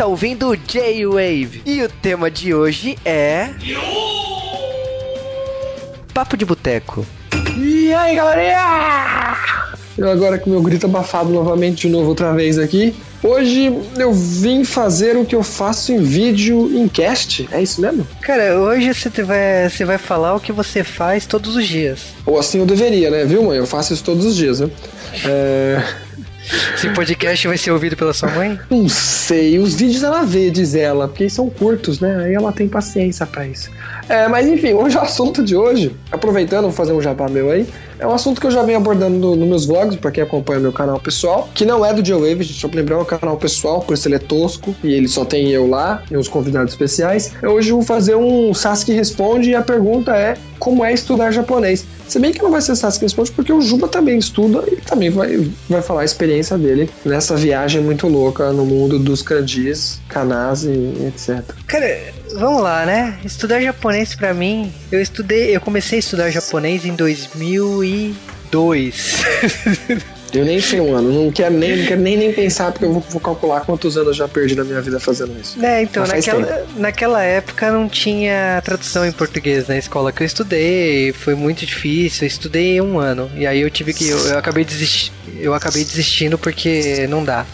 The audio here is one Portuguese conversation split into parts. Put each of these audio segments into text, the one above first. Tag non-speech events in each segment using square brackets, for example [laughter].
Está ouvindo o J-Wave e o tema de hoje é. Papo de Boteco. E aí, galerinha? Eu agora com meu grito abafado novamente de novo outra vez aqui. Hoje eu vim fazer o que eu faço em vídeo em cast, é isso mesmo? Cara, hoje você vai, você vai falar o que você faz todos os dias. Ou assim eu deveria, né? Viu, mãe? Eu faço isso todos os dias, né? É... Esse podcast vai ser ouvido pela sua mãe? Não sei, os vídeos ela vê, diz ela, porque são curtos, né? Aí ela tem paciência para isso. É, mas enfim, hoje o assunto de hoje, aproveitando, vou fazer um jabá meu aí, é um assunto que eu já venho abordando nos no meus vlogs, para quem acompanha meu canal pessoal, que não é do J-Wave, só pra lembrar, é um canal pessoal, por isso ele é tosco, e ele só tem eu lá e uns convidados especiais. Hoje eu vou fazer um Sasuke Responde e a pergunta é como é estudar japonês. Se bem que não vai ser Sasuke Responde, porque o Juba também estuda e também vai, vai falar a experiência dele nessa viagem muito louca no mundo dos kanjis, kanas e etc. Cara, vamos lá, né? Estudar japonês para mim, eu estudei, eu comecei a estudar japonês em 2002. [laughs] Eu nem sei um ano, não quero nem, não quero nem, nem pensar, porque eu vou, vou, calcular quantos anos eu já perdi na minha vida fazendo isso. É, então, naquela, naquela época não tinha tradução em português na escola que eu estudei, foi muito difícil, eu estudei um ano, e aí eu tive que, eu, eu acabei desistindo, eu acabei desistindo porque não dá.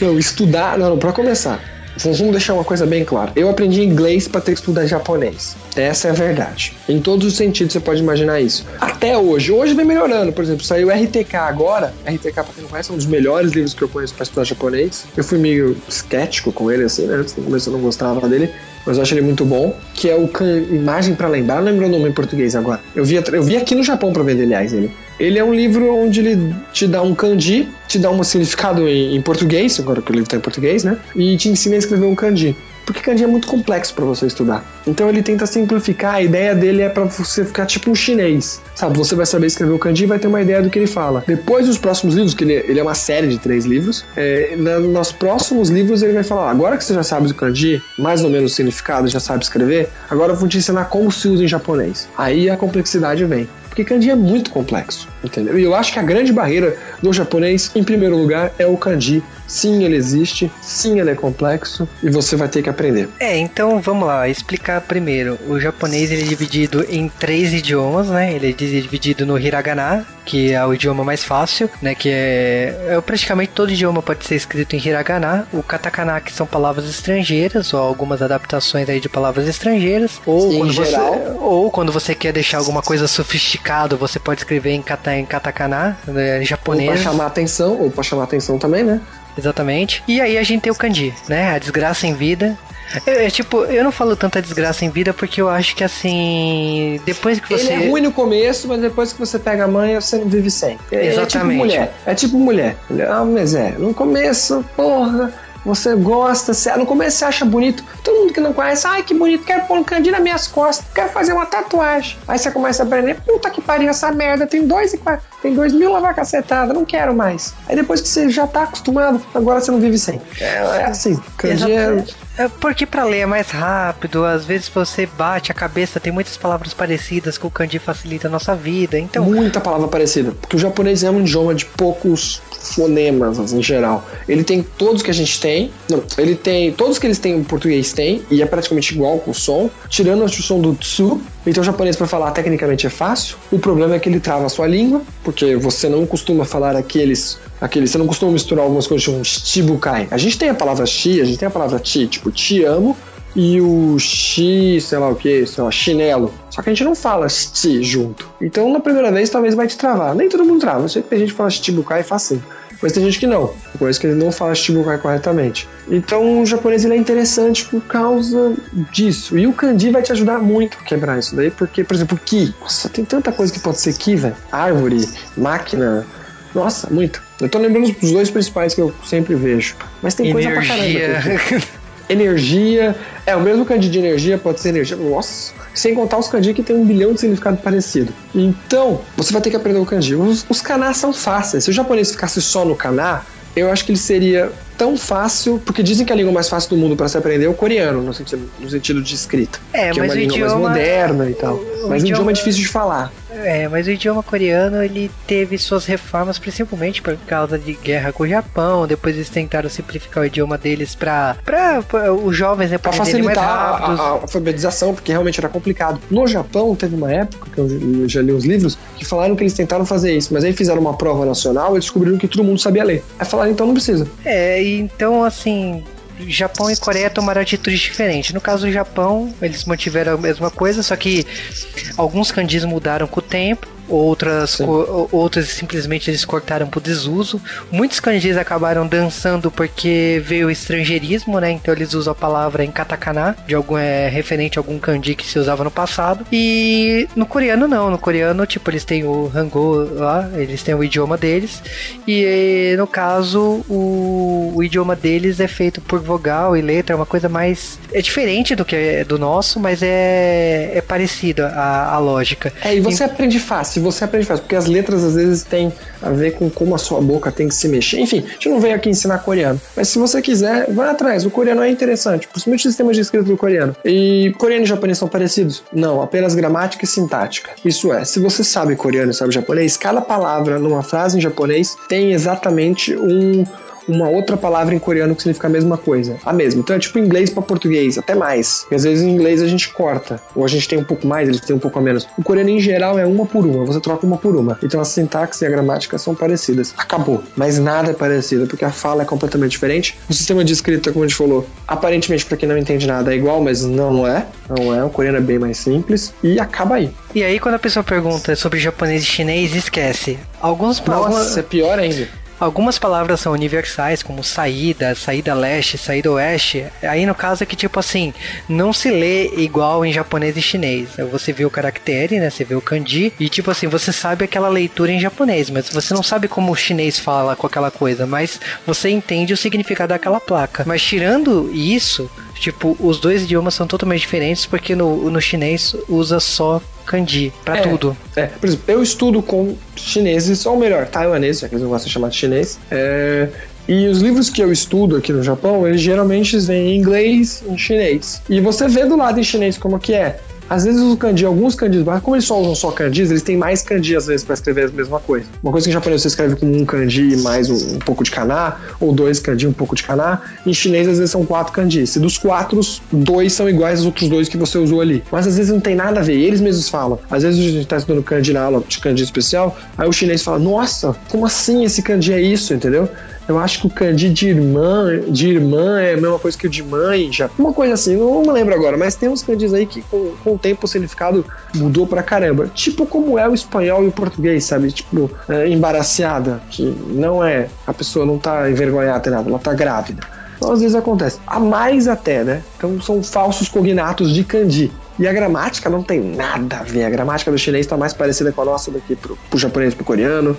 Não, estudar, não, pra começar, Vamos deixar uma coisa bem clara. Eu aprendi inglês para ter que estudar japonês. Essa é a verdade. Em todos os sentidos você pode imaginar isso. Até hoje. Hoje vem melhorando. Por exemplo, saiu RTK agora. RTK, pra quem não conhece, é um dos melhores livros que eu conheço para estudar japonês. Eu fui meio esquético com ele, assim, né? Antes no começo eu não gostava dele mas eu acho ele muito bom, que é o Imagem para Lembrar, não lembro o nome em português agora. Eu vi, eu vi aqui no Japão para vender, aliás, ele. Ele é um livro onde ele te dá um kanji, te dá um significado em, em português, agora que o livro está em português, né? E te ensina a escrever um kanji porque kanji é muito complexo para você estudar. Então ele tenta simplificar, a ideia dele é para você ficar tipo um chinês, sabe? Você vai saber escrever o kanji e vai ter uma ideia do que ele fala. Depois dos próximos livros, que ele, ele é uma série de três livros, é, na, nos próximos livros ele vai falar: agora que você já sabe o kanji, mais ou menos o significado, já sabe escrever, agora eu vou te ensinar como se usa em japonês. Aí a complexidade vem. Porque kanji é muito complexo, entendeu? E eu acho que a grande barreira do japonês, em primeiro lugar, é o kanji Sim, ele existe. Sim, ele é complexo e você vai ter que aprender. É, então vamos lá, explicar primeiro. O japonês ele é dividido em três idiomas, né? Ele é dividido no hiragana, que é o idioma mais fácil, né? Que é, é praticamente todo idioma pode ser escrito em hiragana. O katakana, que são palavras estrangeiras ou algumas adaptações aí de palavras estrangeiras. Ou Sim, quando geral. você ou quando você quer deixar alguma coisa sofisticado, você pode escrever em, kata, em katakana, né, japonês. Ou pra chamar atenção, ou pra chamar atenção também, né? Exatamente. E aí a gente tem o kanji, né? A desgraça em vida. É, é, tipo, eu não falo tanta desgraça em vida porque eu acho que assim. Depois que você. Ele é ruim no começo, mas depois que você pega a mãe, você não vive sem. É, Exatamente. É tipo mulher. É tipo mulher. Ah, mas é. No começo, porra você gosta, você, no começo você acha bonito, todo mundo que não conhece, ai que bonito, quero pôr um candido nas minhas costas, quero fazer uma tatuagem. Aí você começa a aprender, puta que pariu essa merda, tem dois, tem dois mil lavar cacetada, não quero mais. Aí depois que você já tá acostumado, agora você não vive sem. É, é assim, é... É porque para ler é mais rápido, às vezes você bate a cabeça, tem muitas palavras parecidas que o kanji facilita a nossa vida, então... Muita palavra parecida, porque o japonês é um idioma de poucos fonemas assim, em geral. Ele tem todos que a gente tem, não, ele tem todos que eles têm em português tem e é praticamente igual com o som, tirando o som do tsu. Então o japonês para falar tecnicamente é fácil. O problema é que ele trava a sua língua, porque você não costuma falar aqueles aquele, você não costuma misturar algumas coisas tipo shibukai. A gente tem a palavra shi, a gente tem a palavra ti, tipo te amo, e o chi, sei lá o que, sei lá, chinelo. Só que a gente não fala ti junto. Então na primeira vez talvez vai te travar. Nem todo mundo trava, não sei que tem gente que fala shibukai fácil. Mas tem gente que não. Eu conheço que ele não fala shibukai corretamente. Então o japonês ele é interessante por causa disso. E o kanji vai te ajudar muito a quebrar isso daí, porque, por exemplo, ki. Nossa, tem tanta coisa que pode ser ki, velho. Árvore, máquina. Nossa, muito. Eu tô lembrando dos dois principais que eu sempre vejo. Mas tem Energia. coisa pra caramba. energia. É, o mesmo kanji de energia pode ser energia. Nossa! Sem contar os kanji que tem um bilhão de significado parecido. Então, você vai ter que aprender o kanji. Os, os kaná são fáceis. Se o japonês ficasse só no kaná, eu acho que ele seria tão fácil, porque dizem que a língua mais fácil do mundo para se aprender é o coreano, no sentido, no sentido de escrita. É, que mas é uma o língua idioma, mais moderna e tal. o mas o idioma idioma é difícil de falar. É, mas o idioma coreano ele teve suas reformas principalmente por causa de guerra com o Japão. Depois eles tentaram simplificar o idioma deles para os jovens né, pra facilitar a, a, alfabetização, porque realmente era complicado. No Japão teve uma época que eu já li os livros que falaram que eles tentaram fazer isso, mas aí fizeram uma prova nacional e descobriram que todo mundo sabia ler. Aí falaram então não precisa. É, então assim Japão e Coreia tomaram atitudes diferentes. No caso do Japão, eles mantiveram a mesma coisa, só que alguns kanjis mudaram com o tempo outras, outras simplesmente eles cortaram por desuso. Muitos kanjis acabaram dançando porque veio o estrangeirismo, né? Então eles usam a palavra em katakana, de algum é, referente a algum kanji que se usava no passado. E no coreano não, no coreano tipo eles têm o hangul lá, eles têm o idioma deles e no caso o, o idioma deles é feito por vogal e letra, é uma coisa mais é diferente do que é do nosso, mas é é parecido a, a lógica. É, e você e... aprende fácil você aprende fácil, porque as letras às vezes têm a ver com como a sua boca tem que se mexer. Enfim, a gente não veio aqui ensinar coreano, mas se você quiser, vai atrás. O coreano é interessante, principalmente o sistema de escrita do coreano. E coreano e japonês são parecidos? Não, apenas gramática e sintática. Isso é, se você sabe coreano e sabe japonês, cada palavra numa frase em japonês tem exatamente um uma outra palavra em coreano que significa a mesma coisa. A mesma. Então é tipo inglês para português, até mais. Porque às vezes em inglês a gente corta, ou a gente tem um pouco mais, eles têm um pouco a menos. O coreano em geral é uma por uma, você troca uma por uma. Então a sintaxe e a gramática são parecidas. Acabou. Mas nada é parecido, porque a fala é completamente diferente. O sistema de escrita, como a gente falou, aparentemente para quem não entende nada é igual, mas não é. Não é. O coreano é bem mais simples e acaba aí. E aí quando a pessoa pergunta sobre japonês e chinês, esquece. Alguns Nossa, é pior ainda. Algumas palavras são universais, como saída, saída leste, saída oeste. Aí no caso é que, tipo assim, não se lê igual em japonês e chinês. Você vê o caractere, né? Você vê o kanji, e tipo assim, você sabe aquela leitura em japonês, mas você não sabe como o chinês fala com aquela coisa, mas você entende o significado daquela placa. Mas tirando isso, tipo, os dois idiomas são totalmente diferentes, porque no, no chinês usa só kanji para é, tudo. É, por exemplo, eu estudo com chineses, ou melhor, taiwaneses, já que eles não gostam de chamar de chinês. É, e os livros que eu estudo aqui no Japão, eles geralmente vêm em inglês e em chinês. E você vê do lado em chinês como que é. Às vezes o kanji, alguns kanjis, mas como eles só usam só kanjis, eles têm mais kanji às vezes para escrever a mesma coisa. Uma coisa que em japonês você escreve com um kanji mais um, um pouco de kana, ou dois kanji um pouco de kana. Em chinês às vezes são quatro kanjis. E dos quatro, dois são iguais aos outros dois que você usou ali. Mas às vezes não tem nada a ver, eles mesmos falam. Às vezes a gente tá estudando kanji na aula de kanji especial, aí o chinês fala: "Nossa, como assim esse kanji é isso?", entendeu? Eu acho que o kanji de irmã, de irmã é a mesma coisa que o de mãe, já. Uma coisa assim, não me lembro agora, mas tem uns kanjis aí que com, com o tempo o significado mudou pra caramba. Tipo como é o espanhol e o português, sabe? Tipo, é, embaraciada, que não é. A pessoa não tá envergonhada, nada, ela tá grávida. Então às vezes acontece. A mais até, né? Então são falsos cognatos de kanji. E a gramática não tem nada a ver. A gramática do chinês está mais parecida com a nossa do que pro, pro japonês pro coreano.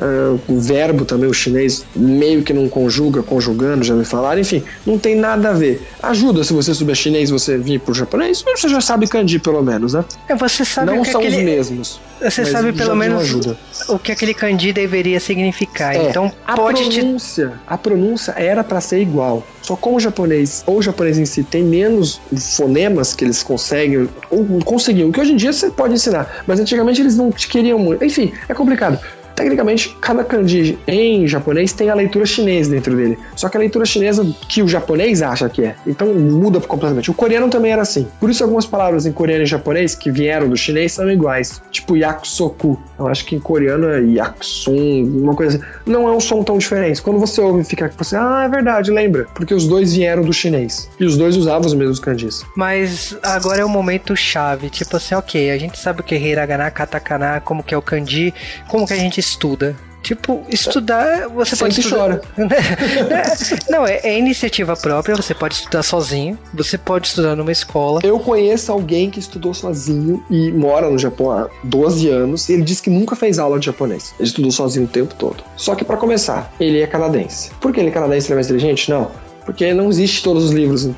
Uh, o verbo também, o chinês meio que não conjuga, conjugando, já me falaram, enfim, não tem nada a ver. Ajuda se você souber chinês você vir pro japonês, você já sabe kanji pelo menos, né? É, você sabe não são aquele... os mesmos. Você sabe pelo menos ajuda. o que aquele kanji deveria significar. É, então a pode pronúncia, te... a pronúncia era para ser igual. Só como o japonês ou o japonês em si tem menos fonemas que eles conseguem ou conseguiam, que hoje em dia você pode ensinar, mas antigamente eles não te queriam muito. Enfim, é complicado. Tecnicamente, cada kanji em japonês tem a leitura chinesa dentro dele. Só que a leitura chinesa que o japonês acha que é. Então muda completamente. O coreano também era assim. Por isso algumas palavras em coreano e japonês que vieram do chinês são iguais. Tipo yakusoku. Eu acho que em coreano é yakusun, uma coisa assim. Não é um som tão diferente. Quando você ouve, fica você, ah, é verdade, lembra. Porque os dois vieram do chinês. E os dois usavam os mesmos kanjis. Mas agora é o momento chave. Tipo assim, ok, a gente sabe o que é hiragana, katakana, como que é o kanji, como que a gente estuda. Tipo, estudar, você Sempre pode estudar. chora. [laughs] Não, é, é, iniciativa própria, você pode estudar sozinho, você pode estudar numa escola. Eu conheço alguém que estudou sozinho e mora no Japão há 12 anos, e ele disse que nunca fez aula de japonês. Ele estudou sozinho o tempo todo. Só que para começar, ele é canadense. Por que ele é canadense ele é mais inteligente? Não porque não existe todos os livros.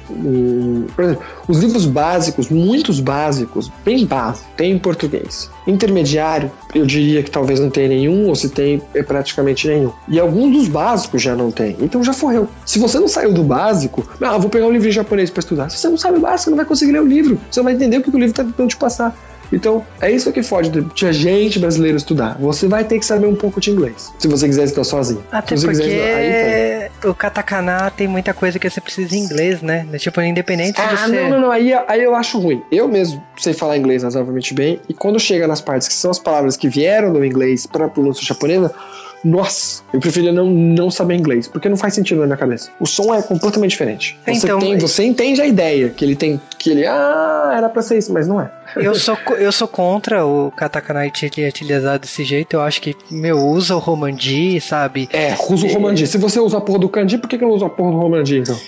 Por exemplo, os livros básicos, muitos básicos, bem básicos, tem em português. Intermediário, eu diria que talvez não tenha nenhum, ou se tem, é praticamente nenhum. E alguns dos básicos já não tem. Então já forreu. Se você não saiu do básico, ah, vou pegar um livro em japonês para estudar. Se você não sabe o básico, você não vai conseguir ler o livro. Você não vai entender o que o livro está tentando te passar. Então, é isso que fode de a gente brasileiro estudar. Você vai ter que saber um pouco de inglês, se você quiser estudar sozinho. Até se porque quiser, o katakana tem muita coisa que você precisa em inglês, né? Tipo, independente ah, se você... não, não, não. Aí, aí eu acho ruim. Eu mesmo sei falar inglês razoavelmente bem, e quando chega nas partes que são as palavras que vieram do inglês para a pronúncia japonesa, nossa, eu preferia não, não saber inglês, porque não faz sentido na minha cabeça. O som é completamente diferente. Você, então, tem, você entende a ideia que ele tem, que ele, ah, era pra ser isso, mas não é. Eu sou, eu sou contra o katakana utilizado desse jeito. Eu acho que, meu, usa o romandi, sabe? É, usa o romandi. Se você usa a porra do kanji, por que, que não usa a porra do romandi, então?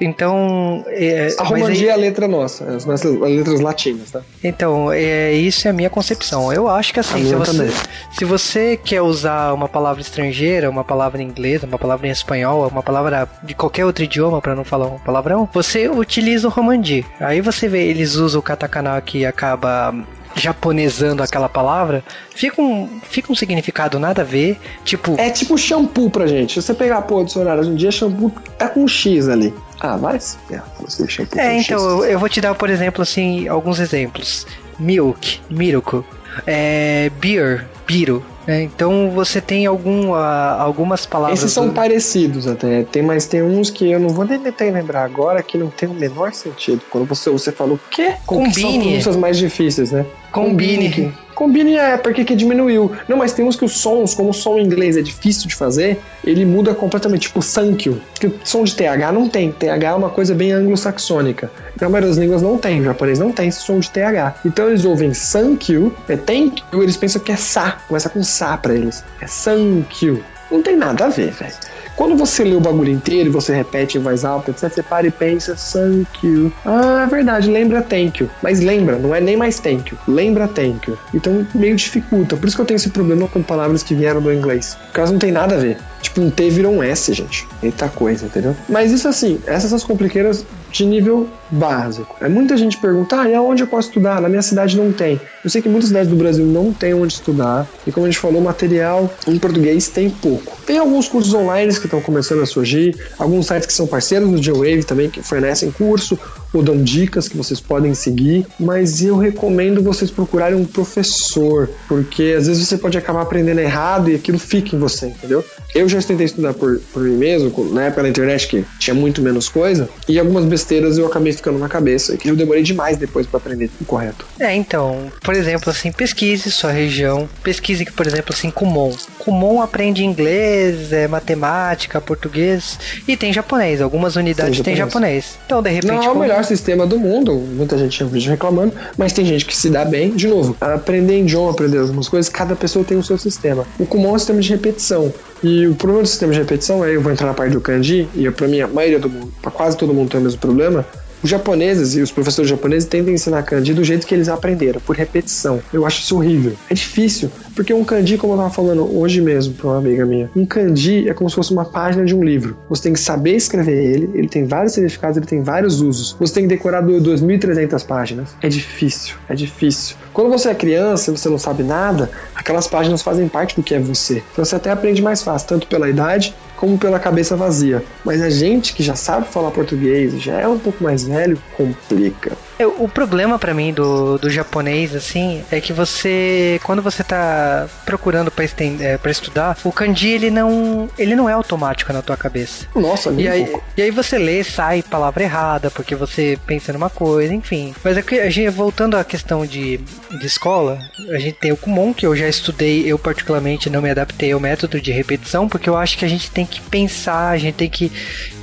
Então. É, a romandia aí, é a letra nossa, as nossas letras latinas, tá? Então, é, isso é a minha concepção. Eu acho que assim, se você, se você quer usar uma palavra estrangeira, uma palavra em inglês, uma palavra em espanhol, uma palavra de qualquer outro idioma, para não falar um palavrão, você utiliza o romandi. Aí você vê, eles usam o katakana que acaba japonesando aquela palavra, fica um, fica um significado nada a ver. Tipo. É tipo shampoo pra gente. Se você pegar a porra do dicionário hoje em dia, shampoo tá com um X ali. Ah, vai é, você shampoo É, então, eu, eu vou te dar, por exemplo, assim, alguns exemplos. Milk, Miruko. É, beer, Biro. É, então você tem algum, uh, algumas palavras. Esses são do... parecidos até. Tem, mas tem uns que eu não vou nem tentar lembrar agora que não tem o menor sentido. Quando você, você fala o quê? Combine. são mais difíceis, né? Combine. Combine. É porque que diminuiu. Não, mas tem uns que os sons, como o som em inglês é difícil de fazer, ele muda completamente. Tipo, thank you. O som de TH não tem. TH é uma coisa bem anglo-saxônica. Na maioria das línguas não tem. O japonês não tem esse som de TH. Então eles ouvem thank you, é thank you, eles pensam que é sa. Começa com sa pra eles. É thank you. Não tem nada a ver, velho. Quando você lê o bagulho inteiro e você repete em voz alta, etc, você para e pensa, thank you. Ah, é verdade, lembra thank you. Mas lembra, não é nem mais thank you. Lembra thank you. Então meio dificulta. Por isso que eu tenho esse problema com palavras que vieram do inglês. Porque elas não tem nada a ver. Tipo, um T virou um S, gente. Eita coisa, entendeu? Mas isso assim, essas são as compliqueiras de nível básico. É muita gente pergunta, ah, e aonde eu posso estudar? Na minha cidade não tem. Eu sei que muitas cidades do Brasil não tem onde estudar, e como a gente falou, material em português tem pouco. Tem alguns cursos online que estão começando a surgir, alguns sites que são parceiros do J-Wave também, que fornecem curso ou dão dicas que vocês podem seguir, mas eu recomendo vocês procurarem um professor, porque às vezes você pode acabar aprendendo errado e aquilo fica em você, entendeu? Eu já tentei estudar por, por mim mesmo, na época da internet que tinha muito menos coisa, e algumas besteiras eu acabei ficando na cabeça, que eu demorei demais depois para aprender o correto. É, então, por exemplo, assim, pesquise sua região, pesquise, por exemplo, assim, Kumon. Kumon aprende inglês, é, matemática, português e tem japonês. Algumas unidades têm japonês. japonês. Então, de repente. Não é o melhor sistema do mundo, muita gente eu vejo reclamando, mas tem gente que se dá bem. De novo, aprender idioma, aprender algumas coisas, cada pessoa tem o seu sistema. O Kumon é um sistema de repetição. E o problema do sistema de repetição, aí eu vou entrar na parte do kanji, e para mim a maioria do mundo, para quase todo mundo tem o mesmo problema, os japoneses e os professores japoneses tentam ensinar kanji do jeito que eles aprenderam, por repetição. Eu acho isso horrível. É difícil, porque um kanji, como eu tava falando hoje mesmo pra uma amiga minha, um kanji é como se fosse uma página de um livro. Você tem que saber escrever ele, ele tem vários significados, ele tem vários usos. Você tem que decorar 2.300 páginas. É difícil, é difícil. Quando você é criança você não sabe nada, aquelas páginas fazem parte do que é você. Então você até aprende mais fácil, tanto pela idade como pela cabeça vazia. Mas a gente que já sabe falar português, já é um pouco mais velho, complica. É, o problema para mim do, do japonês, assim, é que você, quando você tá procurando para é, estudar, o kanji ele não, ele não é automático na tua cabeça. Nossa, e aí, pouco. e aí você lê, sai palavra errada, porque você pensa numa coisa, enfim. Mas é que a gente, voltando à questão de, de escola, a gente tem o Kumon, que eu já estudei, eu particularmente não me adaptei ao método de repetição, porque eu acho que a gente tem que pensar, a gente tem que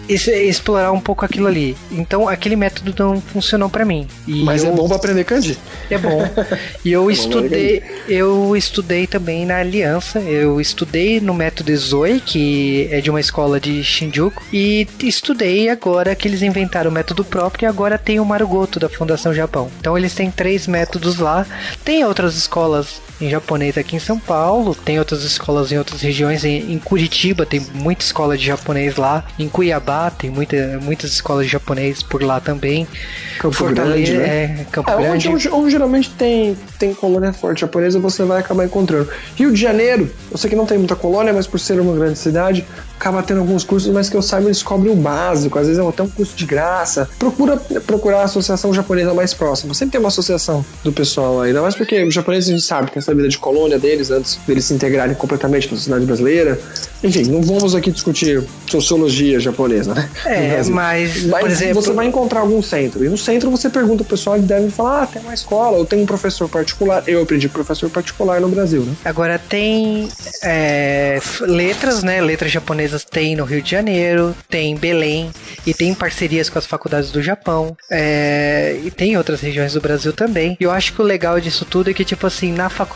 explorar um pouco aquilo ali. Então aquele método não funcionou para mim. E Mas é eu... é bom para aprender kanji. É bom. E eu [laughs] é estudei, eu estudei também na Aliança. Eu estudei no método Zoe, que é de uma escola de Shinjuku, e estudei agora que eles inventaram o método próprio e agora tem o Marugoto da Fundação Japão. Então eles têm três métodos lá. Tem outras escolas em japonês aqui em São Paulo, tem outras escolas em outras regiões, em, em Curitiba tem muita escola de japonês lá, em Cuiabá tem muita, muitas escolas de japonês por lá também. Campo Fortaleza, Grande, né? é, Campo é, Grande. Onde, onde, geralmente tem, tem colônia forte japonesa, você vai acabar encontrando. Rio de Janeiro, eu sei que não tem muita colônia, mas por ser uma grande cidade, acaba tendo alguns cursos, mas que eu saiba eles cobrem o básico, às vezes é até um curso de graça. Procura procurar a associação japonesa mais próxima. Sempre tem uma associação do pessoal aí, ainda mais porque os japoneses a gente sabe que essa vida de colônia deles antes deles se integrarem completamente na sociedade brasileira. Enfim, não vamos aqui discutir sociologia japonesa, né? É, mas, mas por exemplo, você vai encontrar algum centro. E no centro você pergunta o pessoal, eles devem falar: ah, tem uma escola, ou tem um professor particular. Eu aprendi professor particular no Brasil, né? Agora tem é, letras, né? Letras japonesas tem no Rio de Janeiro, tem em Belém, e tem parcerias com as faculdades do Japão, é, e tem em outras regiões do Brasil também. E eu acho que o legal disso tudo é que, tipo assim, na faculdade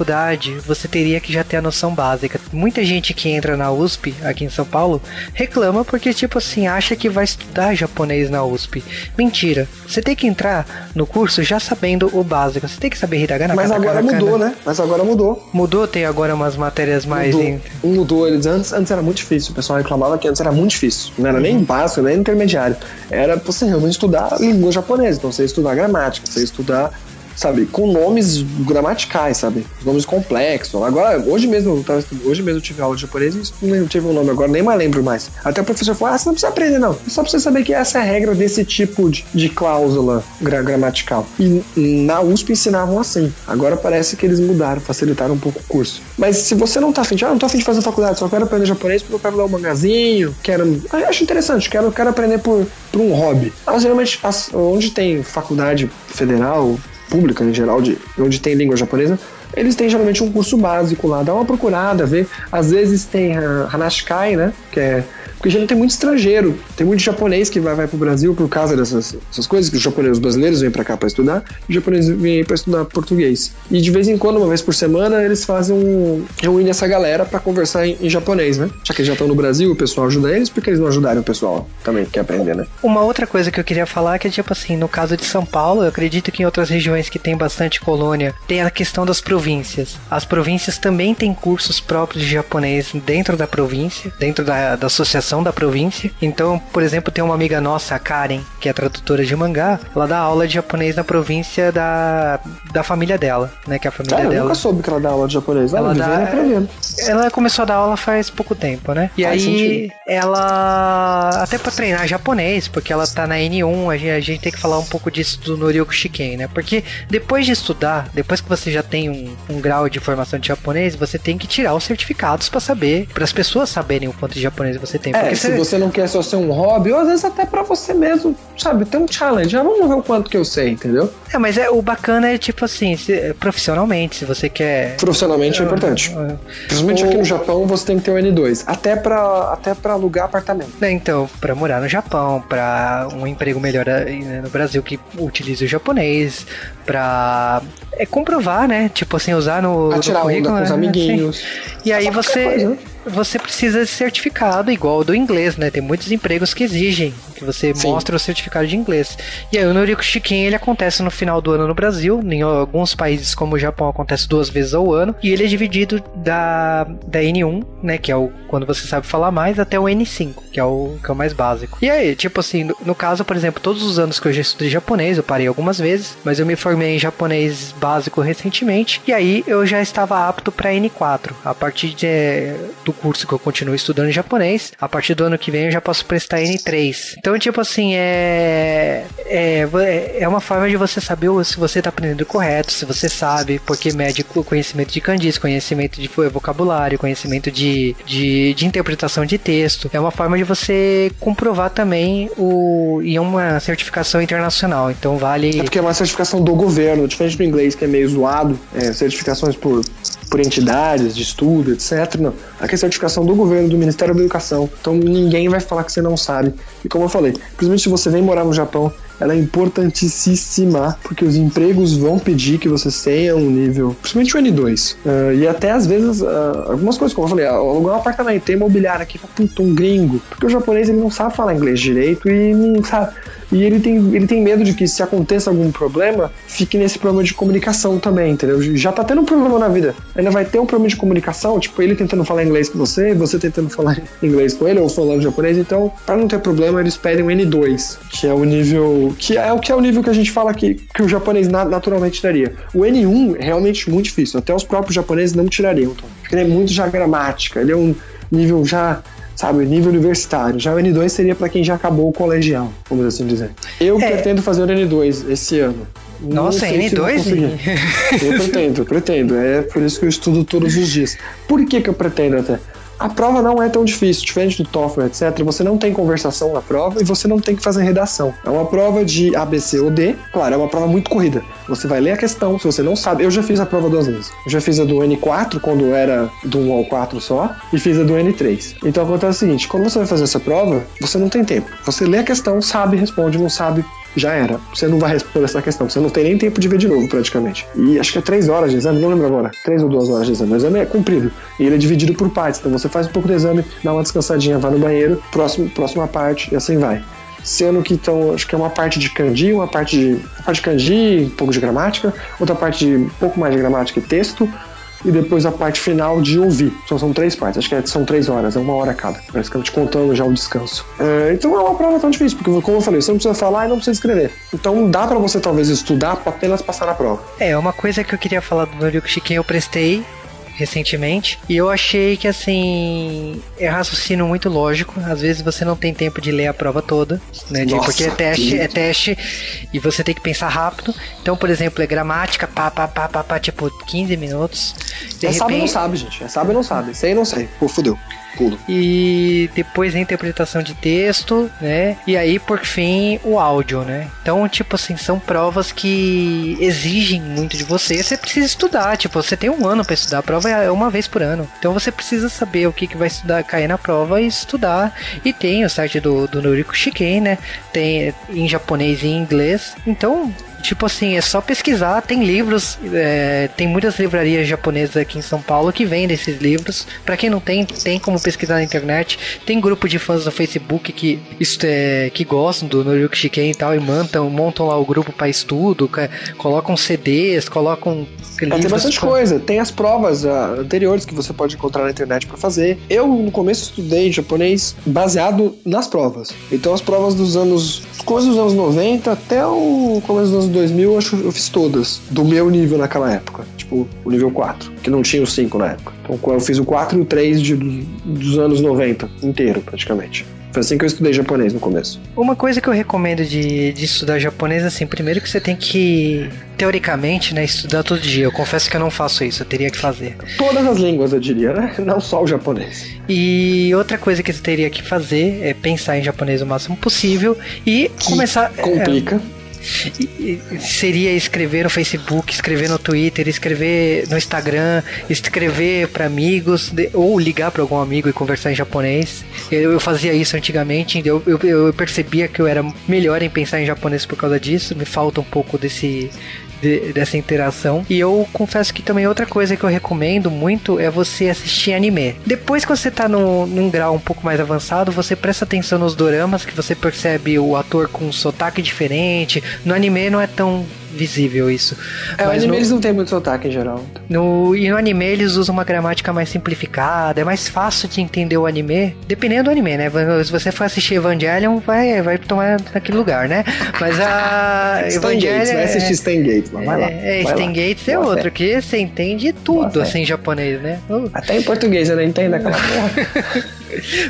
você teria que já ter a noção básica. Muita gente que entra na USP, aqui em São Paulo, reclama porque, tipo assim, acha que vai estudar japonês na USP. Mentira. Você tem que entrar no curso já sabendo o básico. Você tem que saber hiragana. Mas agora mudou, né? Mas agora mudou. Mudou, tem agora umas matérias mais. Mudou. em- Mudou. Eles antes, antes era muito difícil. O pessoal reclamava que antes era muito difícil. Não era nem básico, nem intermediário. Era você realmente estudar língua japonesa. Então você ia estudar gramática, você ia estudar, sabe, com nomes gramaticais, sabe? Nomes complexos. Agora, hoje mesmo, hoje mesmo eu tive aula de japonês e não tive um nome agora, nem mais lembro mais. Até o professor falou: ah, você não precisa aprender, não. Só você saber que essa é a regra desse tipo de, de cláusula gra- gramatical. E na USP ensinavam assim. Agora parece que eles mudaram, facilitaram um pouco o curso. Mas se você não tá afim de, ah, não tô afim de fazer faculdade, só quero aprender japonês porque eu quero ler um mangazinho, quero. Eu acho interessante, quero, quero aprender por, por um hobby. Mas geralmente, as- onde tem faculdade federal, pública em geral, de, onde tem língua japonesa, eles têm geralmente um curso básico lá. Dá uma procurada, vê. Às vezes tem Hanashikai, né? Que é. Porque já tem muito estrangeiro, tem muito japonês que vai, vai pro Brasil por causa dessas, dessas coisas, que os japoneses os brasileiros vêm pra cá pra estudar, e os japoneses vêm pra estudar português. E de vez em quando, uma vez por semana, eles fazem um. reúnem essa galera pra conversar em, em japonês, né? Já que eles já estão no Brasil, o pessoal ajuda eles, porque eles não ajudarem o pessoal também que quer aprender, né? Uma outra coisa que eu queria falar é que, tipo assim, no caso de São Paulo, eu acredito que em outras regiões que tem bastante colônia, tem a questão das províncias. As províncias também têm cursos próprios de japonês dentro da província, dentro da, da associação da província. Então, por exemplo, tem uma amiga nossa, a Karen, que é tradutora de mangá, ela dá aula de japonês na província da, da família dela, né? Que a família Cara, eu dela. nunca soube que ela dá aula de japonês. Ela, Ela dá-. Ela começou a dar aula faz pouco tempo, né? E Faz aí sentido. ela até pra treinar japonês, porque ela tá na N1, a gente, a gente tem que falar um pouco disso do Norioku Shiken, né? Porque depois de estudar, depois que você já tem um, um grau de formação de japonês, você tem que tirar os certificados pra saber, para as pessoas saberem o quanto de japonês você tem. É, se você não quer só ser um hobby, ou às vezes até pra você mesmo, sabe, ter um challenge. Ah, vamos ver o quanto que eu sei, entendeu? É, mas é, o bacana é tipo assim, se- profissionalmente, se você quer. Profissionalmente é importante. Ah, Principalmente O- aqui no Japão, você tem que ter o N2. Até pra, até pra alugar apartamento. Né, então, pra morar no Japão, pra um emprego melhor né, no Brasil que utilize o japonês, pra é comprovar, né? Tipo assim, usar no, no tirar onda currículo, com os né? amiguinhos. Sim. E aí você? Você precisa de certificado igual do inglês, né? Tem muitos empregos que exigem que você Sim. mostre o certificado de inglês. E aí o Noriko Shiken, ele acontece no final do ano no Brasil, em alguns países como o Japão acontece duas vezes ao ano, e ele é dividido da, da N1, né, que é o quando você sabe falar mais, até o N5, que é o, que é o mais básico. E aí, tipo assim, no, no caso, por exemplo, todos os anos que eu já estudei japonês, eu parei algumas vezes, mas eu me formei em japonês básico recentemente, e aí eu já estava apto para N4. A partir de, do curso que eu continuo estudando japonês, a partir do ano que vem eu já posso prestar N3. Então, tipo assim, é, é, é uma forma de você saber se você está aprendendo correto, se você sabe, porque mede co- conhecimento de kanjis, conhecimento de vocabulário, conhecimento de, de, de interpretação de texto. É uma forma de você comprovar também o e é uma certificação internacional. Então vale É porque é uma certificação do governo, diferente do inglês que é meio zoado, é, certificações por, por entidades de estudo, etc. Não. Aqui certificação do governo, do Ministério da Educação. Então ninguém vai falar que você não sabe. E como eu falei, principalmente se você vem morar no Japão, ela é importantíssima, porque os empregos vão pedir que você tenha um nível, principalmente o N2. Ah, e até às vezes, ah, algumas coisas, como eu falei, alugar um apartamento, tem imobiliário aqui, puta, um gringo. Porque o japonês ele não sabe falar inglês direito e não sabe. E ele tem, ele tem medo de que se aconteça algum problema, fique nesse problema de comunicação também, entendeu? Já tá tendo um problema na vida. Ainda vai ter um problema de comunicação, tipo, ele tentando falar inglês com você, você tentando falar [laughs] inglês com ele, ou falando japonês. Então, para não ter problema, eles pedem o N2, que é o nível. que é o que é o nível que a gente fala que, que o japonês na- naturalmente daria. O N1 é realmente muito difícil. Até os próprios japoneses não tirariam, Tom. Porque ele é muito já gramática, ele é um nível já sabe? Nível universitário. Já o N2 seria para quem já acabou o colegial, vamos assim dizer. Eu é. pretendo fazer o N2 esse ano. Nossa, N2? [laughs] eu pretendo, pretendo. É por isso que eu estudo todos os dias. Por que, que eu pretendo até? A prova não é tão difícil, diferente do TOEFL, etc. Você não tem conversação na prova e você não tem que fazer redação. É uma prova de A, B, C ou D. Claro, é uma prova muito corrida. Você vai ler a questão, se você não sabe. Eu já fiz a prova duas vezes. Eu já fiz a do N4, quando era do 1 ao 4 só, e fiz a do N3. Então acontece o seguinte: quando você vai fazer essa prova, você não tem tempo. Você lê a questão, sabe, responde, não sabe, já era. Você não vai responder essa questão, você não tem nem tempo de ver de novo, praticamente. E acho que é três horas de exame, não lembro agora. Três ou duas horas de exame. O exame é comprido. E ele é dividido por partes. Então você faz um pouco do exame, dá uma descansadinha, vai no banheiro, próximo, próxima parte, e assim vai. Sendo que então, acho que é uma parte de kanji, uma parte de, uma parte de kanji, um pouco de gramática, outra parte de um pouco mais de gramática e texto, e depois a parte final de ouvir. Só são três partes, acho que é, são três horas, é uma hora cada, basicamente contando já o descanso. É, então é uma prova tão difícil, porque como eu falei, você não precisa falar e não precisa escrever. Então dá para você talvez estudar para apenas passar na prova. É, uma coisa que eu queria falar do Noriko Shiken eu prestei recentemente. E eu achei que, assim, é raciocínio muito lógico. Às vezes você não tem tempo de ler a prova toda, né? Nossa, porque é teste, é teste e você tem que pensar rápido. Então, por exemplo, é gramática, pá, pá, pá, pá, pá tipo 15 minutos. De é repente... sabe ou não sabe, gente. É sabe ou não sabe. Aí não sei. Pô, fudeu. Pulo. E depois a interpretação de texto, né? E aí, por fim, o áudio, né? Então, tipo assim, são provas que exigem muito de você. Você precisa estudar, tipo, você tem um ano para estudar. A prova é uma vez por ano. Então você precisa saber o que, que vai estudar, cair na prova e estudar. E tem o site do, do Noriko Shiken, né? Tem em japonês e em inglês. Então, Tipo assim, é só pesquisar, tem livros, é, tem muitas livrarias japonesas aqui em São Paulo que vendem esses livros. Para quem não tem, tem como pesquisar na internet. Tem grupo de fãs no Facebook que, isso é, que gostam do Noriyuki Shiken e tal, e montam, montam lá o grupo para estudo, colocam CDs, colocam é, tem bastante coisa. Tem as provas uh, anteriores que você pode encontrar na internet para fazer. Eu, no começo, estudei japonês baseado nas provas. Então, as provas dos anos. coisas dos anos 90 até o começo dos anos 2000, acho que eu fiz todas. Do meu nível naquela época. Tipo, o nível 4. Que não tinha o 5 na época. Então, eu fiz o 4 e o 3 de, dos anos 90 inteiro, praticamente. Foi assim que eu estudei japonês no começo. Uma coisa que eu recomendo de, de estudar japonês, assim, primeiro que você tem que, teoricamente, né, estudar todo dia. Eu confesso que eu não faço isso, eu teria que fazer. Todas as línguas, eu diria, né? [laughs] Não só o japonês. E outra coisa que você teria que fazer é pensar em japonês o máximo possível e que começar. Complica. É, seria escrever no Facebook, escrever no Twitter, escrever no Instagram, escrever para amigos ou ligar para algum amigo e conversar em japonês. Eu, eu fazia isso antigamente, eu, eu, eu percebia que eu era melhor em pensar em japonês por causa disso. Me falta um pouco desse de, dessa interação. E eu confesso que também outra coisa que eu recomendo muito é você assistir anime. Depois que você tá no, num grau um pouco mais avançado, você presta atenção nos doramas, que você percebe o ator com um sotaque diferente. No anime não é tão visível isso. É, o anime no, eles não tem muito sotaque em geral. No, e no anime eles usam uma gramática mais simplificada, é mais fácil de entender o anime, dependendo do anime, né? Se você for assistir Evangelion, vai, vai tomar naquele lugar, né? Mas a [laughs] Evangelion... Gates, vai assistir Stan Gates, vai lá. É, vai Stan. Gates é Boa outro, fé. que você entende tudo, Boa assim, em japonês, né? Até em português eu não entendo aquela [laughs] porra.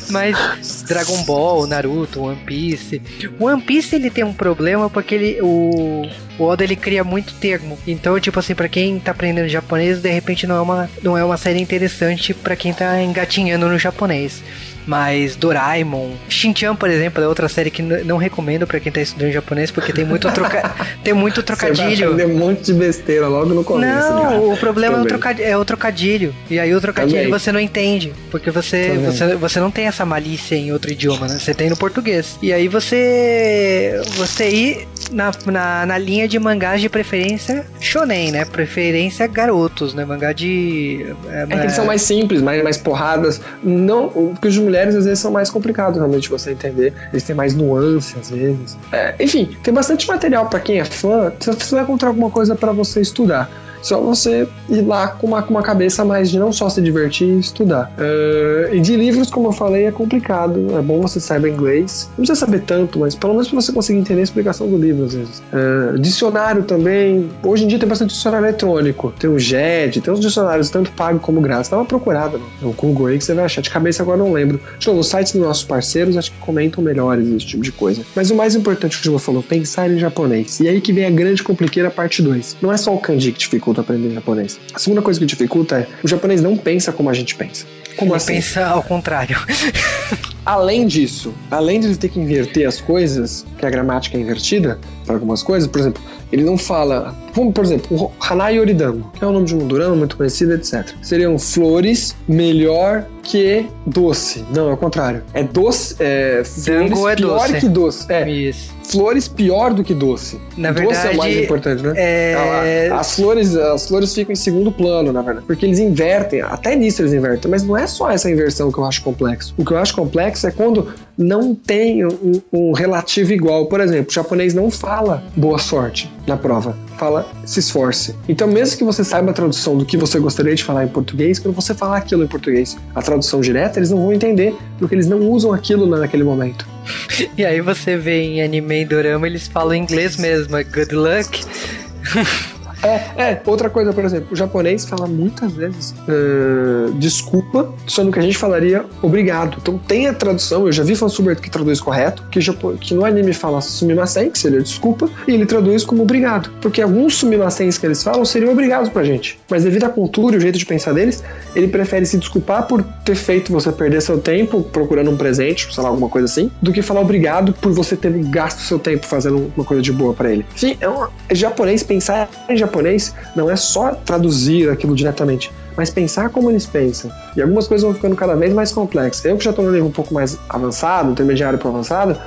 Mas Dragon Ball, Naruto, One Piece. O One Piece ele tem um problema porque ele, o, o Oda ele cria muito termo. Então, tipo assim, para quem tá aprendendo japonês, de repente não é uma, não é uma série interessante para quem tá engatinhando no japonês. Mas Doraemon, Shin-Chan, por exemplo, é outra série que não recomendo para quem tá estudando japonês, porque tem muito, troca... [laughs] tem muito trocadilho. Vai um monte de besteira logo no começo. Não, cara. o problema é o, trocadilho, é o, trocadilho, E aí o trocadilho Também. você não entende. Porque você, você, você não tem essa malícia em outro idioma, né? Você tem no português. E aí você. Você ir na, na, na linha de mangás de preferência shonen, né? Preferência garotos, né? Mangá de. É, é que eles são mais simples, mais, mais porradas. Não, porque os de mulheres às vezes são mais complicados realmente você entender. Eles têm mais nuance às vezes. É, enfim, tem bastante material para quem é fã. Você vai encontrar alguma coisa para você estudar. Só você ir lá com uma, com uma cabeça mais de não só se divertir e estudar. Uh, e de livros, como eu falei, é complicado. É bom você saiba inglês. Não precisa saber tanto, mas pelo menos pra você conseguir entender a explicação do livro, às vezes. Uh, dicionário também. Hoje em dia tem bastante dicionário eletrônico. Tem o JET, tem uns dicionários tanto pago como grátis. Dá uma procurada no Google aí que você vai achar. De cabeça agora não lembro. De novo, os sites dos nossos parceiros acho que comentam melhores esse tipo de coisa. Mas o mais importante que o Juba falou, pensar em japonês. E aí que vem a grande compliqueira parte 2. Não é só o kanji que dificulta aprender japonês. A segunda coisa que dificulta é o japonês não pensa como a gente pensa. Como Ele assim? pensa ao contrário. [laughs] Além disso, além de ele ter que inverter as coisas, que a gramática é invertida para algumas coisas, por exemplo, ele não fala. Vamos, por exemplo, o Hanai Yoridango, que é o nome de um durano muito conhecido, etc. Seriam flores melhor que doce. Não, é o contrário. É doce. É, flores é pior doce. que doce. É, Isso. Flores pior do que doce. Na doce é o mais importante, né? é- lá. As flores, as flores ficam em segundo plano, na verdade. Porque eles invertem, até nisso eles invertem, mas não é só essa inversão que eu acho complexo. O que eu acho complexo é quando não tem um, um relativo igual. Por exemplo, o japonês não fala boa sorte na prova. Fala se esforce. Então, mesmo que você saiba a tradução do que você gostaria de falar em português, quando você falar aquilo em português, a tradução direta, eles não vão entender, porque eles não usam aquilo naquele momento. [laughs] E aí você vê em anime e dorama, eles falam inglês mesmo, é good luck. [laughs] É, é, outra coisa, por exemplo, o japonês fala muitas vezes eh, desculpa, sendo que a gente falaria obrigado. Então tem a tradução, eu já vi fansuber que traduz correto, que, que no anime fala sumimasen, que seria desculpa, e ele traduz como obrigado. Porque alguns sumimasens que eles falam seriam obrigados pra gente. Mas devido à cultura e o jeito de pensar deles, ele prefere se desculpar por ter feito você perder seu tempo procurando um presente, sei lá, alguma coisa assim, do que falar obrigado por você ter gasto seu tempo fazendo uma coisa de boa pra ele. Sim, é um é japonês, pensar em japonês não é só traduzir aquilo diretamente, mas pensar como eles pensam. E algumas coisas vão ficando cada vez mais complexas. Eu que já tô no nível um pouco mais avançado, intermediário para avançado,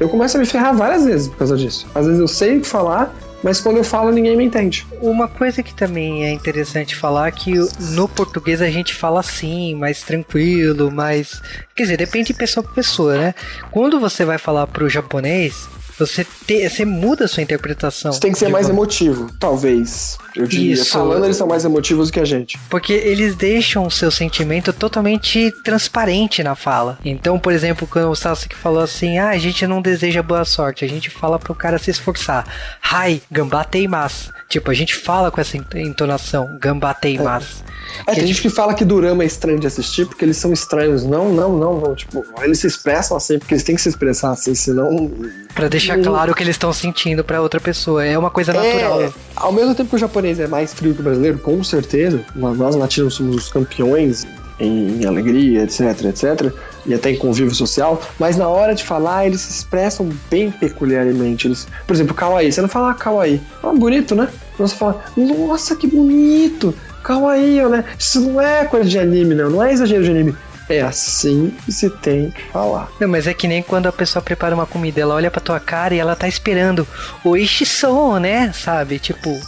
eu começo a me ferrar várias vezes por causa disso. Às vezes eu sei o que falar, mas quando eu falo ninguém me entende. Uma coisa que também é interessante falar é que no português a gente fala assim, mais tranquilo, mais. Quer dizer, depende de pessoa para pessoa, né? Quando você vai falar pro japonês, você, te, você muda a sua interpretação. Você tem que ser de mais vo- emotivo, talvez. Eu diria. Isso. Falando, eles são mais emotivos do que a gente. Porque eles deixam o seu sentimento totalmente transparente na fala. Então, por exemplo, quando o Sasuke falou assim: ah, a gente não deseja boa sorte, a gente fala pro cara se esforçar. Hai, gambateimasu. Tipo, a gente fala com essa entonação, gambateimasu. É, tem gente que fala que Durama é estranho de assistir porque eles são estranhos. Não, não, não, não. Tipo, eles se expressam assim porque eles têm que se expressar assim, senão. Pra deixar claro o que eles estão sentindo pra outra pessoa. É uma coisa natural. É, ao mesmo tempo que o japonês é mais frio que o brasileiro, com certeza, nós latinos somos os campeões em, alegria, etc, etc, e até em convívio social, mas na hora de falar eles se expressam bem peculiarmente. Eles, por exemplo, kawaii, você não fala ah, kawaii, ah, bonito, né? Você fala, nossa, que bonito, kawaii, né? Isso não é coisa de anime, não, não é exagero de anime. É assim que se tem que falar. Não, mas é que nem quando a pessoa prepara uma comida, ela olha pra tua cara e ela tá esperando o ishiso, né? Sabe? Tipo,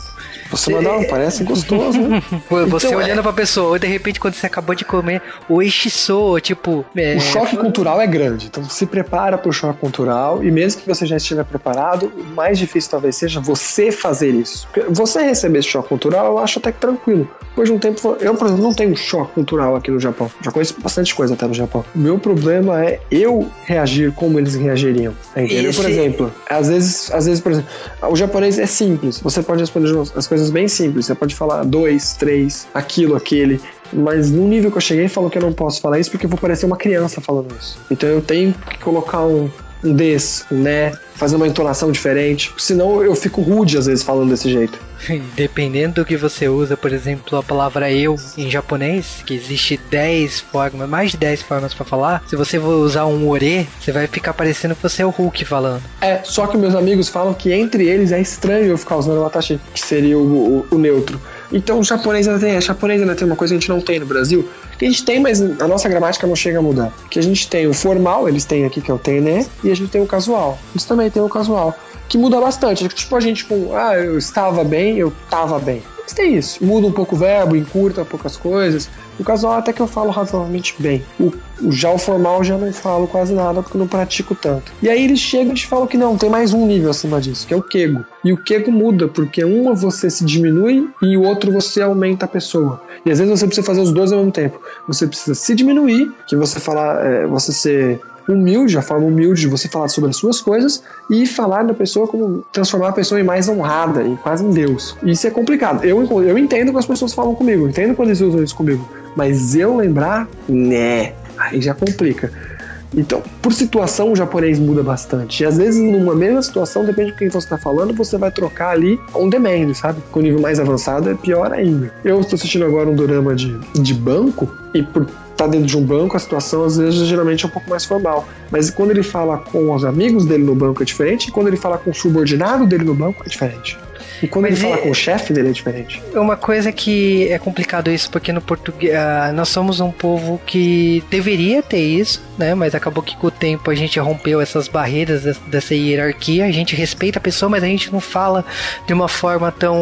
Você mandar, parece gostoso, né? [laughs] você Então, olhando pra pessoa, ou de repente quando você acabou de comer o ishiso, tipo, é, O choque cultural é grande, então se prepara para o choque cultural e mesmo que você já estiver preparado, o mais difícil talvez seja você fazer isso. Porque Você receber esse choque cultural, eu acho até que tranquilo. Depois de um tempo, eu, por exemplo, não tenho choque cultural aqui no Japão. Já conheço bastante coisa até no Japão. O meu problema é eu reagir como eles reagiriam. Entendeu? Por Esse- exemplo, às vezes, às vezes, por exemplo, o japonês é simples. Você pode responder as coisas bem simples. Você pode falar dois, três, aquilo, aquele. Mas no nível que eu cheguei, falou que eu não posso falar isso porque eu vou parecer uma criança falando isso. Então eu tenho que colocar um, um des, um né, fazer uma entonação diferente. Senão eu fico rude às vezes falando desse jeito. [laughs] dependendo do que você usa, por exemplo, a palavra eu em japonês, que existe 10 formas, mais de 10 formas pra falar, se você for usar um ore, você vai ficar parecendo que você é o Hulk falando. É, só que meus amigos falam que entre eles é estranho eu ficar usando o watashi, que seria o, o- o neutro. Então o japonês ainda tem, japonês ainda tem uma coisa que a gente não tem no Brasil, que a gente tem, mas a nossa gramática não chega a mudar. Que a gente tem o formal, eles têm aqui que é o tené, e a gente tem o casual. Eles também têm o casual, que muda bastante. Tipo a gente com, ah, eu estava bem, eu tava bem. Japonês tem isso. Muda um pouco o verbo, encurta poucas coisas. O casual até que eu falo razoavelmente bem. O, o, já o formal já não falo quase nada porque não pratico tanto. E aí eles chegam e te falam que não, tem mais um nível acima disso, que é o Kego. E o Kego muda, porque uma você se diminui e o outro você aumenta a pessoa. E às vezes você precisa fazer os dois ao mesmo tempo. Você precisa se diminuir, que você falar, é, você ser humilde, a forma humilde de você falar sobre as suas coisas e falar da pessoa como transformar a pessoa em mais honrada, em quase um Deus. Isso é complicado. Eu, eu entendo quando as pessoas falam comigo, entendo quando eles usam isso comigo, mas eu lembrar, né, aí já complica. Então, por situação, o japonês muda bastante. E às vezes, numa mesma situação, depende de quem você está falando, você vai trocar ali on demand, sabe? Com nível mais avançado é pior ainda. Eu estou assistindo agora um drama de, de banco, e por tá dentro de um banco, a situação às vezes geralmente é um pouco mais formal. Mas quando ele fala com os amigos dele no banco é diferente, e quando ele fala com o subordinado dele no banco é diferente. E quando Mas ele fala com o chefe dele é diferente. Uma coisa que é complicado isso, porque no português uh, nós somos um povo que deveria ter isso, né? Mas acabou que com o tempo a gente rompeu essas barreiras dessa hierarquia. A gente respeita a pessoa, mas a gente não fala de uma forma tão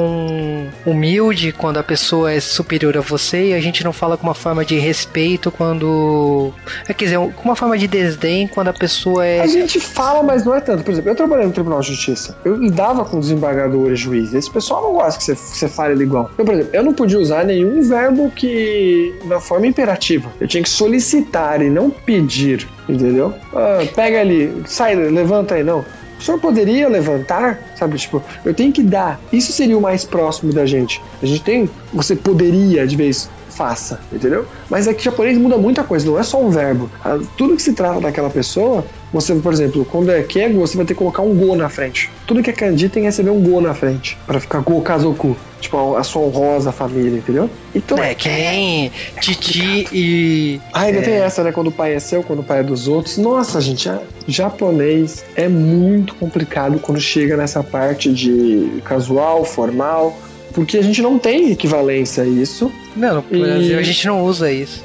humilde quando a pessoa é superior a você. E a gente não fala com uma forma de respeito quando. É, quer dizer, com uma forma de desdém quando a pessoa é. A gente fala, mas não é tanto. Por exemplo, eu trabalhei no Tribunal de Justiça. Eu lidava com desembargadores, juízes esse pessoal não gosta que você, fale igual. Eu, por exemplo, eu não podia usar nenhum verbo que na forma imperativa. Eu tinha que solicitar e não pedir, entendeu? Ah, pega ali, sai, levanta aí, não. O senhor poderia levantar, sabe? Tipo, eu tenho que dar. Isso seria o mais próximo da gente. A gente tem. Você poderia, de vez, faça, entendeu? Mas é que japonês muda muita coisa, não é só um verbo. Tudo que se trata daquela pessoa você, por exemplo, quando é Kego, você vai ter que colocar um Go na frente. Tudo que é kanji tem que receber um Go na frente. para ficar Go Kazoku. Tipo, a sua honrosa família, entendeu? Então, é, que nem Titi e. Ah, ainda é... tem essa, né? Quando o pai é seu, quando o pai é dos outros. Nossa, gente, japonês é muito complicado quando chega nessa parte de casual, formal. Porque a gente não tem equivalência a isso. Não, no Brasil a gente não usa isso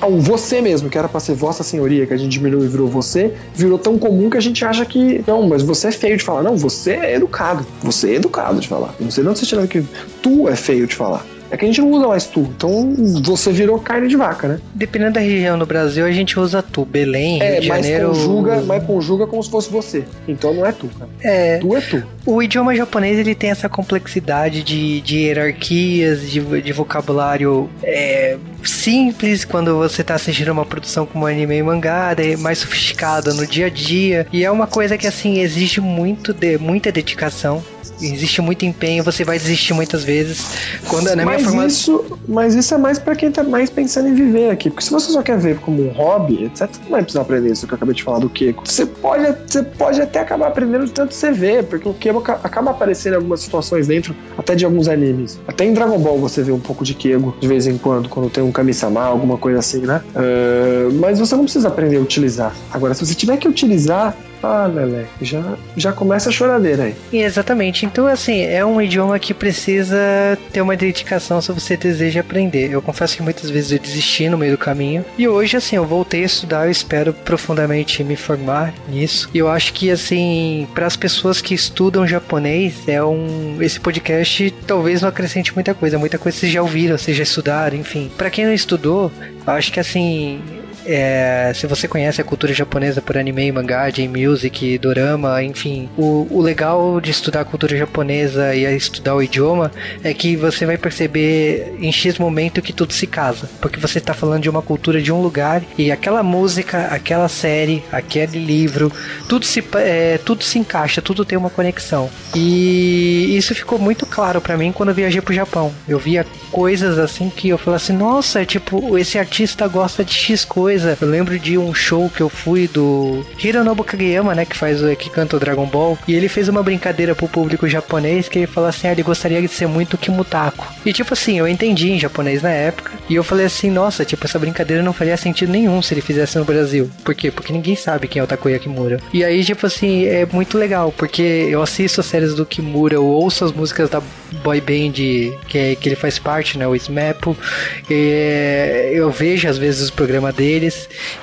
ao você mesmo, que era para ser Vossa Senhoria, que a gente diminuiu e virou você, virou tão comum que a gente acha que não, mas você é feio de falar. Não, você é educado. Você é educado de falar. Não sei de onde você tirou que tu é feio de falar. É que a gente não usa mais tu. Então você virou carne de vaca, né? Dependendo da região no Brasil, a gente usa tu. Belém, é, Rio de Janeiro. Conjuga, mas conjuga como se fosse você. Então não é tu, cara. É. Tu é tu. O idioma japonês ele tem essa complexidade de, de hierarquias, de, de vocabulário é, simples quando você está assistindo uma produção como anime e mangá, é mais sofisticada no dia a dia. E é uma coisa que assim exige muito de, muita dedicação existe muito empenho, você vai desistir muitas vezes. Quando na mas minha formação. Isso, mas isso é mais para quem tá mais pensando em viver aqui. Porque se você só quer ver como um hobby, etc., você não vai precisar aprender isso que eu acabei de falar do Keko. Você pode, você pode até acabar aprendendo de tanto você vê, porque o Kego acaba aparecendo em algumas situações dentro, até de alguns animes. Até em Dragon Ball você vê um pouco de Kego de vez em quando, quando tem um Kami-sama, alguma coisa assim, né? Uh, mas você não precisa aprender a utilizar. Agora, se você tiver que utilizar, ah, Lele, já, já começa a choradeira aí. Exatamente. Então, assim, é um idioma que precisa ter uma dedicação se você deseja aprender. Eu confesso que muitas vezes eu desisti no meio do caminho. E hoje, assim, eu voltei a estudar, eu espero profundamente me formar nisso. E eu acho que, assim, para as pessoas que estudam japonês, é um. Esse podcast talvez não acrescente muita coisa. Muita coisa vocês já ouviram, vocês já estudaram, enfim. Para quem não estudou, acho que, assim, é, se você conhece a cultura japonesa por anime, mangá, J-music, dorama, enfim, o, o legal de estudar a cultura japonesa e estudar o idioma é que você vai perceber em X momento que tudo se casa, porque você está falando de uma cultura de um lugar e aquela música, aquela série, aquele livro, tudo se, é, tudo se encaixa, tudo tem uma conexão. E isso ficou muito claro para mim quando eu viajei pro Japão. Eu via coisas assim que eu falei assim, nossa, tipo, esse artista gosta de X coisa coisa. Eu lembro de um show que eu fui do Hironobu Kageyama, né, que faz que canta o Dragon Ball, e ele fez uma brincadeira pro público japonês que ele falou assim: "Ah, ele gostaria de ser muito Kimutako". E tipo assim, eu entendi em japonês na época, e eu falei assim: "Nossa, tipo essa brincadeira não faria sentido nenhum se ele fizesse no Brasil". Por quê? Porque ninguém sabe quem é o Takuya Kimura. E aí, tipo assim, é muito legal, porque eu assisto as séries do Kimura, eu ouço as músicas da boy band que, é, que ele faz parte, né, o SMAP, eu vejo às vezes o programa dele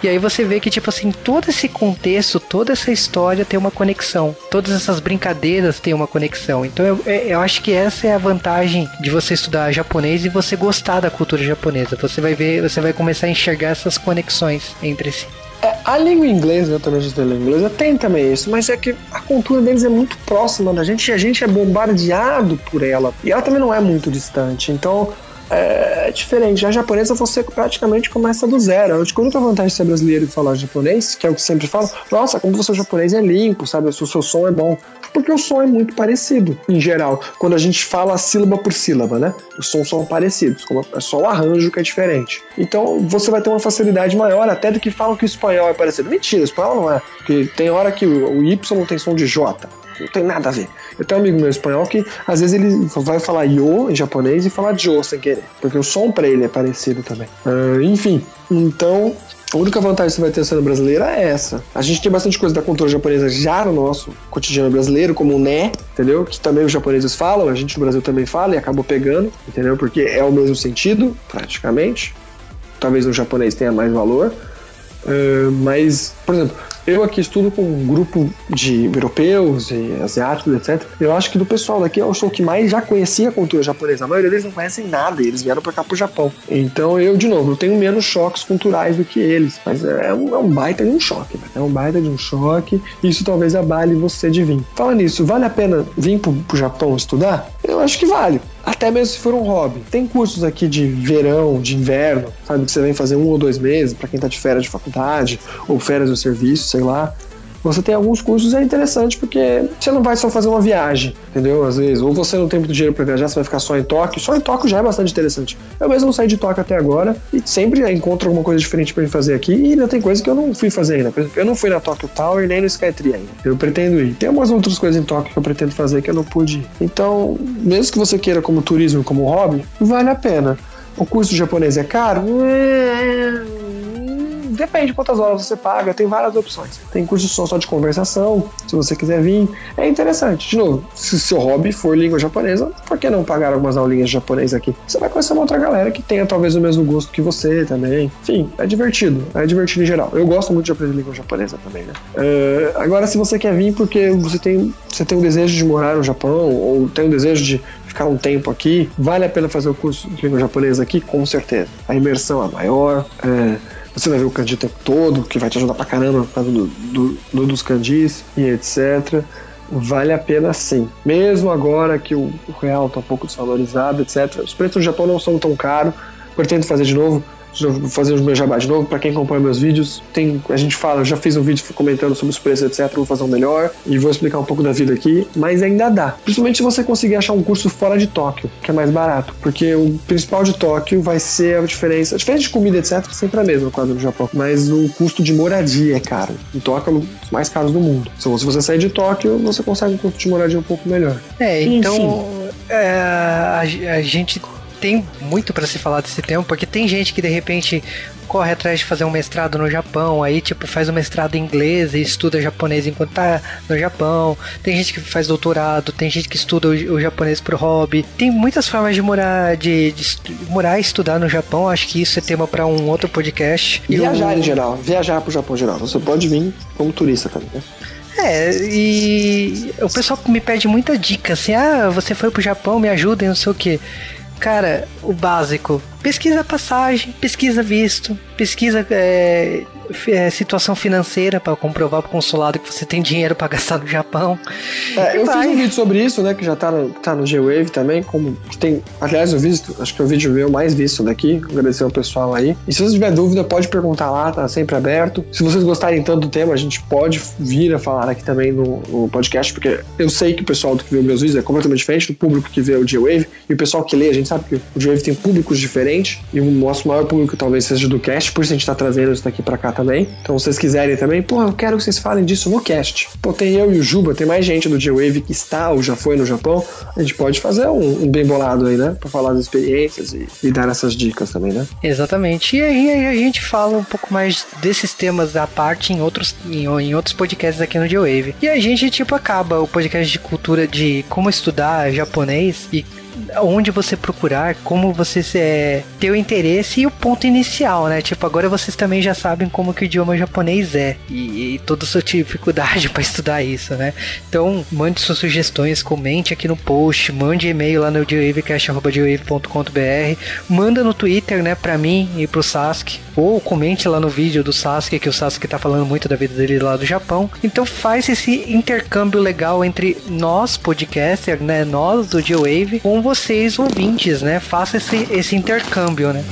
E aí você vê que, tipo assim, todo esse contexto, toda essa história tem uma conexão. Todas essas brincadeiras têm uma conexão. Então eu, é, eu acho que essa é a vantagem de você estudar japonês e você gostar da cultura japonesa. Você vai ver, você vai começar a enxergar essas conexões entre si. É, a língua inglesa, eu também estudei língua inglesa, tem também isso, mas é que a cultura deles é muito próxima da gente e a gente é bombardeado por ela. E ela também não é muito distante. Então, é diferente. A japonesa você praticamente começa do zero. Acho que a única vantagem de ser brasileiro e falar japonês, que é o que sempre falo, nossa, como você é japonês é limpo, sabe? O seu som é bom. Porque o som é muito parecido, em geral. Quando a gente fala sílaba por sílaba, né? Os sons são parecidos, é só o arranjo que é diferente. Então você vai ter uma facilidade maior até do que falam que o espanhol é parecido. Mentira, o espanhol não é. Porque tem hora que o Y tem som de J. Não tem nada a ver. Eu tenho um amigo meu espanhol que às vezes ele vai falar yo em japonês e falar jo sem querer, porque o som para ele é parecido também. Uh, enfim, então a única vantagem que você vai ter sendo brasileira é essa. A gente tem bastante coisa da cultura japonesa já no nosso cotidiano brasileiro, como o né, entendeu? Que também os japoneses falam, a gente no Brasil também fala e acabou pegando, entendeu? Porque é o mesmo sentido, praticamente. Talvez no japonês tenha mais valor. Uh, mas, por exemplo, eu aqui estudo com um grupo de europeus e asiáticos, etc. Eu acho que do pessoal daqui eu sou o que mais já conhecia a cultura japonesa. A maioria deles não conhecem nada, eles vieram pra cá pro Japão. Então eu, de novo, eu tenho menos choques culturais do que eles. Mas é um, é um baita de um choque, né? É um baita de um choque. Isso talvez abale você de vir. Fala nisso, vale a pena vir pro, pro Japão estudar? Eu acho que vale. Até mesmo se for um hobby. Tem cursos aqui de verão, de inverno, sabe? Que você vem fazer um ou dois meses para quem tá de férias de faculdade ou férias do serviço, sei lá você tem alguns cursos é interessante porque você não vai só fazer uma viagem, entendeu? Às vezes, ou você não tem muito dinheiro para viajar, você vai ficar só em Tóquio. Só em Tóquio já é bastante interessante. Eu mesmo saí de Tóquio até agora e sempre encontro alguma coisa diferente para fazer aqui e ainda tem coisa que eu não fui fazer ainda. Por exemplo, eu não fui na Tokyo Tower nem no Skytree ainda. Eu pretendo ir. Tem algumas outras coisas em Tóquio que eu pretendo fazer que eu não pude ir. Então, mesmo que você queira como turismo, como hobby, vale a pena. O curso japonês é caro? É depende de quantas horas você paga, tem várias opções. Tem curso só de conversação, se você quiser vir. É interessante. De novo, se seu hobby for língua japonesa, por que não pagar algumas aulinhas de japonês aqui? Você vai conhecer uma outra galera que tenha talvez o mesmo gosto que você também. Enfim, é divertido. É divertido em geral. Eu gosto muito de aprender língua japonesa também, né? Uh, agora, se você quer vir porque você tem, você tem um desejo de morar no Japão ou tem um desejo de ficar um tempo aqui, vale a pena fazer o curso de língua japonesa aqui? Com certeza. A imersão é maior, é, você vai ver o kanji o tempo todo, que vai te ajudar pra caramba por causa do, do, do dos kanjis e etc. Vale a pena sim. Mesmo agora que o, o real tá um pouco desvalorizado, etc. Os preços no Japão não são tão caros. Pretendo fazer de novo vou fazer os meus jabá de novo. Para quem acompanha meus vídeos, tem, a gente fala, eu já fiz um vídeo comentando sobre os preços, etc. Vou fazer um melhor e vou explicar um pouco da vida aqui, mas ainda dá. Principalmente se você conseguir achar um curso fora de Tóquio, que é mais barato, porque o principal de Tóquio vai ser a diferença. A diferença de comida, etc., sempre é a mesma quase no Japão, mas o custo de moradia é caro. Em Tóquio é um dos mais caros do mundo. Então, se você sair de Tóquio, você consegue um custo de moradia um pouco melhor. É, então. É, a, a gente tem muito para se falar desse tema, porque tem gente que de repente corre atrás de fazer um mestrado no Japão, aí tipo faz um mestrado em inglês e estuda japonês enquanto tá no Japão. Tem gente que faz doutorado, tem gente que estuda o, o japonês pro hobby. Tem muitas formas de morar, de, de morar e estudar no Japão. Acho que isso é tema para um outro podcast. Viajar em geral, viajar pro Japão em geral. Você pode vir como turista também, né? É, e o pessoal me pede muita dica, assim, ah, você foi pro Japão, me ajuda e não sei o que. Cara, o básico. Pesquisa passagem, pesquisa visto, pesquisa é, é, situação financeira para comprovar pro consulado que você tem dinheiro para gastar no Japão. É, eu vai. fiz um vídeo sobre isso, né? Que já tá no, tá no G-Wave também. Como que tem. Aliás, eu visto, acho que é o vídeo meu mais visto daqui. Agradecer ao pessoal aí. E se você tiver dúvida, pode perguntar lá, tá sempre aberto. Se vocês gostarem tanto do tema, a gente pode vir a falar aqui também no, no podcast, porque eu sei que o pessoal que vê meus vídeos é completamente diferente do público que vê o G-Wave. E o pessoal que lê, a gente sabe que o G-Wave tem públicos diferentes. E o nosso maior público talvez seja do cast, por isso a gente tá trazendo isso daqui para cá também. Então, se vocês quiserem também, pô, eu quero que vocês falem disso no cast. Pô, tem eu e o Juba, tem mais gente do J-Wave que está ou já foi no Japão. A gente pode fazer um, um bem bolado aí, né? Pra falar das experiências e, e, dar essas dicas também, né? Exatamente. E aí a gente fala um pouco mais desses temas à parte em outros, em, em outros podcasts aqui no J-Wave. E a gente, tipo, acaba o podcast de cultura de como estudar japonês e onde você procurar, como você é, ter o interesse e o ponto inicial, né? Tipo, agora vocês também já sabem como que o idioma japonês é e, e toda a sua dificuldade [laughs] para estudar isso, né? Então, mande suas sugestões, comente aqui no post, mande e-mail lá no geowavecast.com.br, manda no Twitter, né, pra mim e pro Sasuke, ou comente lá no vídeo do Sasuke, que o Sasuke tá falando muito da vida dele lá do Japão. Então faz esse intercâmbio legal entre nós, podcaster, né, nós do Geowave, com vocês, ouvintes, né? Faça esse, esse intercâmbio, né?